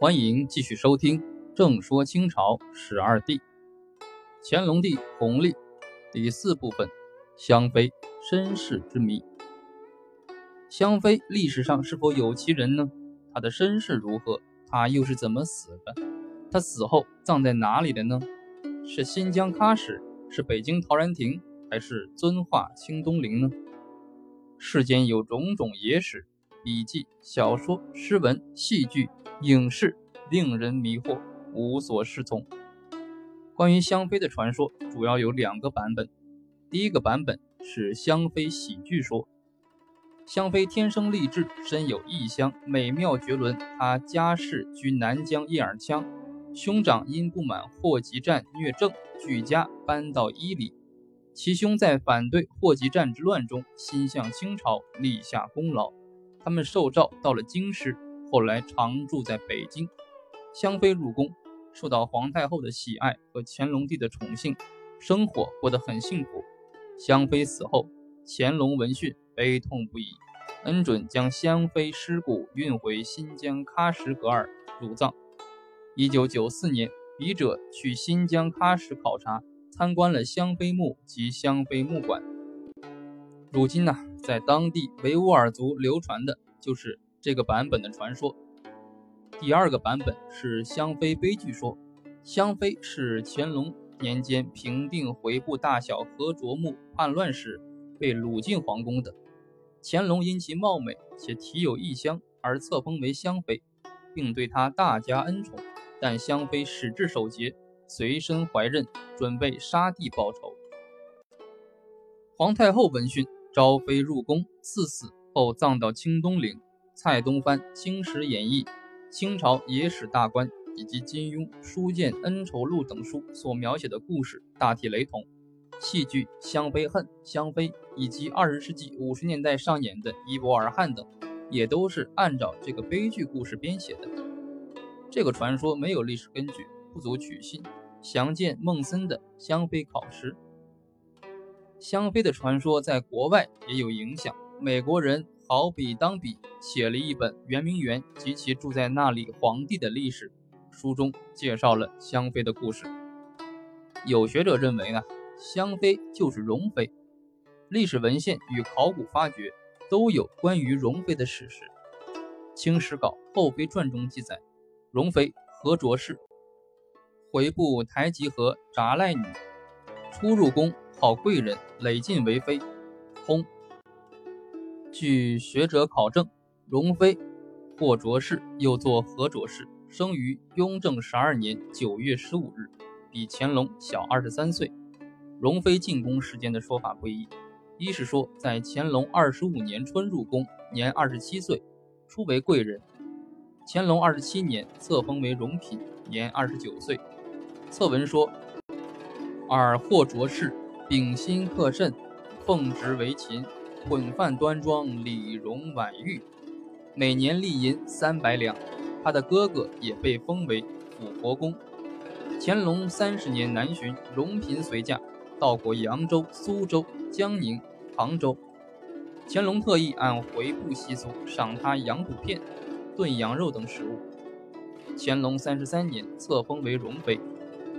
欢迎继续收听《正说清朝十二帝》，乾隆帝弘历第四部分：香妃身世之谜。香妃历史上是否有其人呢？她的身世如何？她又是怎么死的？她死后葬在哪里的呢？是新疆喀什，是北京陶然亭，还是遵化清东陵呢？世间有种种野史、笔记、小说、诗文、戏剧。影视令人迷惑，无所适从。关于香妃的传说主要有两个版本。第一个版本是香妃喜剧说。香妃天生丽质，身有异香，美妙绝伦。她家世居南疆叶尔羌，兄长因不满霍集战虐政，举家搬到伊犁。其兄在反对霍集战之乱中心向清朝，立下功劳。他们受诏到了京师。后来常住在北京，香妃入宫，受到皇太后的喜爱和乾隆帝的宠幸，生活过得很幸福。香妃死后，乾隆闻讯悲痛不已，恩准将香妃尸骨运回新疆喀什噶尔入葬。一九九四年，笔者去新疆喀什考察，参观了香妃墓及香妃墓馆。如今呢，在当地维吾尔族流传的就是。这个版本的传说，第二个版本是香妃悲剧说。香妃是乾隆年间平定回部大小和卓木叛乱时被掳进皇宫的。乾隆因其貌美且体有异香而册封为香妃，并对她大加恩宠。但香妃矢志守节，随身怀刃，准备杀帝报仇。皇太后闻讯，招妃入宫赐死后葬到清东陵。蔡东藩《清史演义》、清朝野史大观以及金庸《书剑恩仇录》等书所描写的故事大体雷同。戏剧《香妃恨》《香妃》以及二十世纪五十年代上演的《伊博尔汗》等，也都是按照这个悲剧故事编写的。这个传说没有历史根据，不足取信。详见孟森的《香妃考试》。香妃的传说在国外也有影响，美国人。好比当比写了一本圆明园及其住在那里皇帝的历史，书中介绍了香妃的故事。有学者认为呢，香妃就是容妃。历史文献与考古发掘都有关于容妃的史实。《清史稿·后妃传》中记载，容妃何卓氏，回部台吉和札赖女，初入宫好贵人，累进为妃，薨。据学者考证，容妃或卓氏又作何卓氏，生于雍正十二年九月十五日，比乾隆小二十三岁。容妃进宫时间的说法不一，一是说在乾隆二十五年春入宫，年二十七岁，初为贵人；乾隆二十七年册封为荣嫔，年二十九岁。册文说：“尔或卓氏，秉心克慎，奉职为勤。”混饭端庄，礼容婉玉，每年利银三百两。他的哥哥也被封为辅国公。乾隆三十年南巡，荣嫔随驾，到过扬州、苏州、江宁、杭州。乾隆特意按回部习俗赏他羊肚片、炖羊肉等食物。乾隆三十三年册封为容妃。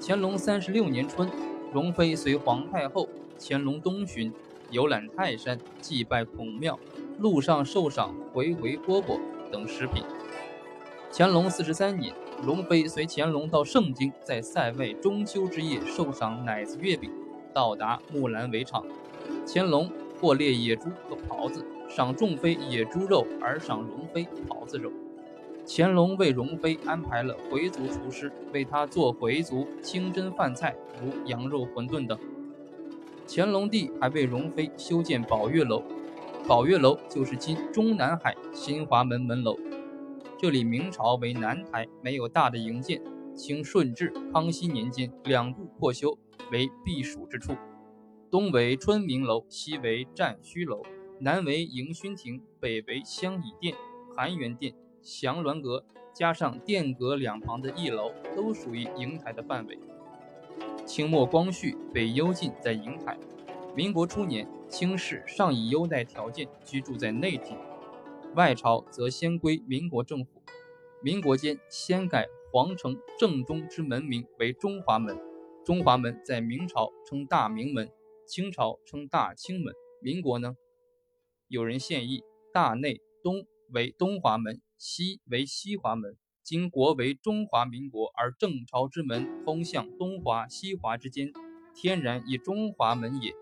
乾隆三十六年春，容妃随皇太后、乾隆东巡。游览泰山，祭拜孔庙，路上受赏回回饽饽等食品。乾隆四十三年，容妃随乾隆到盛京，在塞外中秋之夜受赏奶子月饼。到达木兰围场，乾隆获猎野猪和狍子，赏众妃野猪肉，而赏容妃狍子肉。乾隆为容妃安排了回族厨师，为她做回族清真饭菜，如羊肉馄饨等。乾隆帝还为容妃修建宝月楼，宝月楼就是今中南海新华门门楼。这里明朝为南台，没有大的营建。清顺治、康熙年间两度扩修，为避暑之处。东为春明楼，西为战虚楼，南为迎勋亭，北为香倚殿、含元殿、祥鸾阁，加上殿阁两旁的一楼，都属于瀛台的范围。清末光绪被幽禁在瀛台，民国初年，清室尚以优待条件居住在内廷，外朝则先归民国政府。民国间先改皇城正中之门名为中华门，中华门在明朝称大明门，清朝称大清门。民国呢，有人献议，大内东为东华门，西为西华门。今国为中华民国，而正朝之门通向东华、西华之间，天然以中华门也。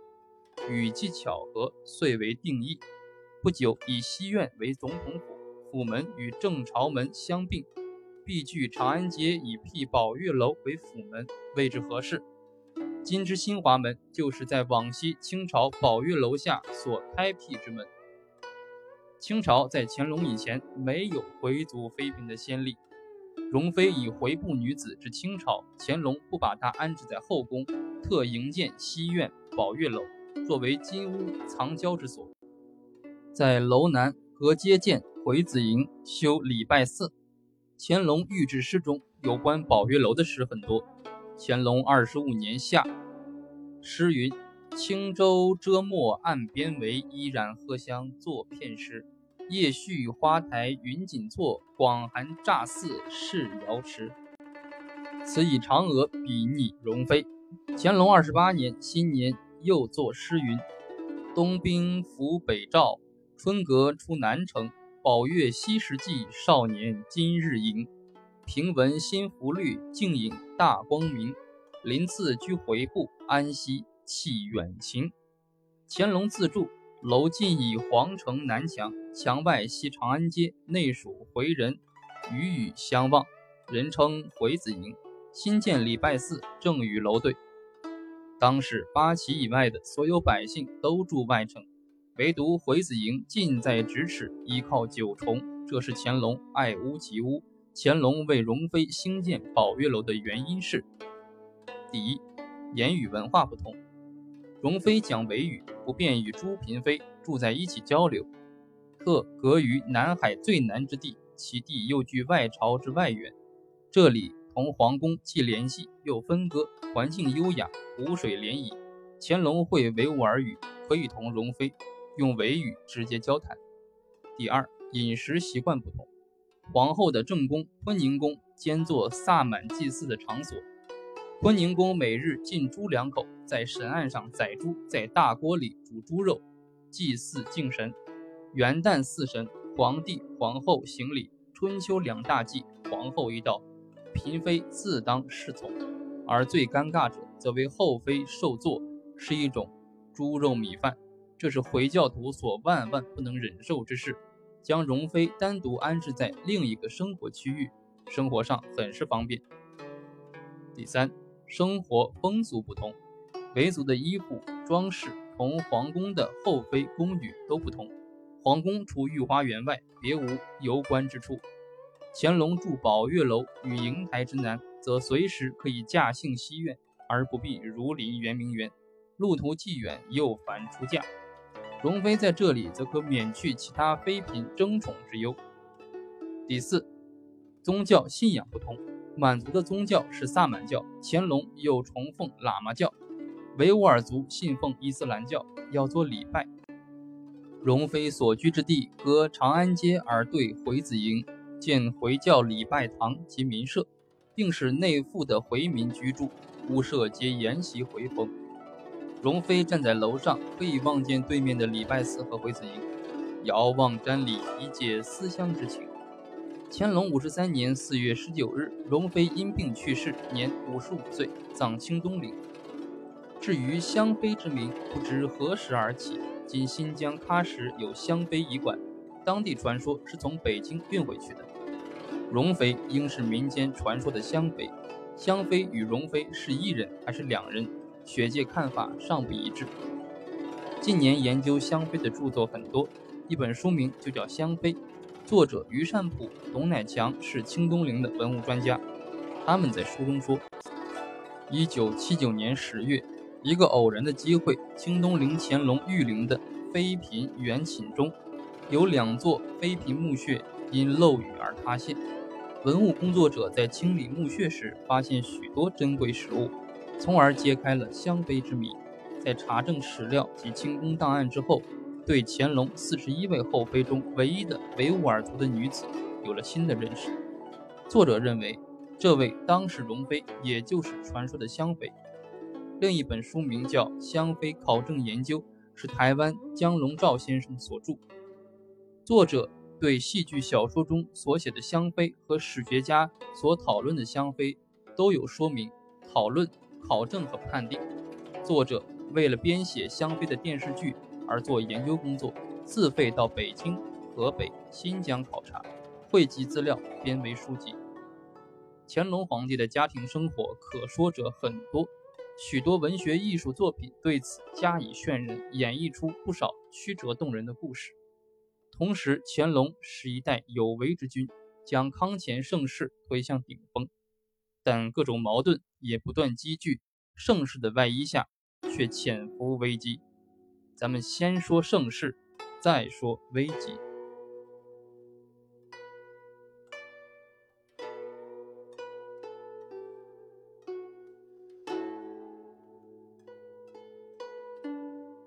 语迹巧合，遂为定义。不久，以西苑为总统府。府门与正朝门相并，必据长安街以辟宝月楼为府门，位置合适。今之新华门就是在往昔清朝宝月楼下所开辟之门。清朝在乾隆以前没有回族妃嫔的先例。容妃以回部女子至清朝，乾隆不把她安置在后宫，特营建西苑宝月楼，作为金屋藏娇之所，在楼南隔街建。回子营修礼拜寺，乾隆御制诗中有关宝月楼的诗很多。乾隆二十五年夏，诗云：“轻舟遮没岸边围，依然荷香作片诗。夜续花台云锦错，广寒乍似是瑶池。”此以嫦娥比拟容妃。乾隆二十八年新年又作诗云：“东兵伏北赵，春阁出南城。”宝月西时记，少年今日迎。平闻新福律，静影大光明。临次居回部，安息弃远行。乾隆自著，楼近以皇城南墙，墙外西长安街，内属回人，与宇相望，人称回子营。新建礼拜寺，正与楼对。当时八旗以外的所有百姓都住外城。唯独回子营近在咫尺，依靠九重，这是乾隆爱屋及乌。乾隆为容妃兴建宝月楼的原因是：第一，言语文化不同，容妃讲维语，不便与诸嫔妃住在一起交流；特隔于南海最南之地，其地又距外朝之外远，这里同皇宫既联系又分割，环境优雅，湖水涟漪。乾隆会维吾尔语，可以同容妃。用维语直接交谈。第二，饮食习惯不同。皇后的正宫坤宁宫兼做萨满祭祀的场所。坤宁宫每日进猪两口，在神案上宰猪，在大锅里煮猪肉，祭祀敬神。元旦祀神，皇帝、皇后行礼。春秋两大祭，皇后一道，嫔妃自当侍从。而最尴尬者，则为后妃受坐，是一种猪肉米饭。这是回教徒所万万不能忍受之事，将容妃单独安置在另一个生活区域，生活上很是方便。第三，生活风俗不同，维族的衣服装饰同皇宫的后妃宫女都不同，皇宫除御花园外，别无游观之处。乾隆住宝月楼与瀛台之南，则随时可以驾幸西苑，而不必如临圆明园，路途既远又烦出嫁。容妃在这里则可免去其他妃嫔争宠之忧。第四，宗教信仰不同。满族的宗教是萨满教，乾隆又崇奉喇嘛教；维吾尔族信奉伊斯兰教，要做礼拜。容妃所居之地隔长安街而对回子营，建回教礼拜堂及民舍，并使内附的回民居住，屋舍皆沿袭回风。容妃站在楼上，可以望见对面的礼拜寺和回子营，遥望瞻礼，以解思乡之情。乾隆五十三年四月十九日，容妃因病去世，年五十五岁，葬清东陵。至于香妃之名，不知何时而起。今新疆喀什有香妃仪馆，当地传说是从北京运回去的。容妃应是民间传说的香妃，香妃与容妃是一人还是两人？学界看法尚不一致。近年研究香妃的著作很多，一本书名就叫《香妃》，作者于善普、董乃强是清东陵的文物专家。他们在书中说，一九七九年十月，一个偶然的机会，清东陵乾隆御陵的妃嫔园寝中，有两座妃嫔墓穴因漏雨而塌陷。文物工作者在清理墓穴时，发现许多珍贵实物。从而揭开了香妃之谜。在查证史料及清宫档案之后，对乾隆四十一位后妃中唯一的维吾尔族的女子有了新的认识。作者认为，这位当时容妃也就是传说的香妃。另一本书名叫《香妃考证研究》，是台湾江龙照先生所著。作者对戏剧小说中所写的香妃和史学家所讨论的香妃都有说明、讨论、考证和判定。作者为了编写香妃的电视剧而做研究工作，自费到北京、河北、新疆考察，汇集资料编为书籍。乾隆皇帝的家庭生活可说者很多，许多文学艺术作品对此加以渲染，演绎出不少曲折动人的故事。同时，乾隆是一代有为之君，将康乾盛世推向顶峰，但各种矛盾也不断积聚，盛世的外衣下却潜伏危机。咱们先说盛世，再说危机。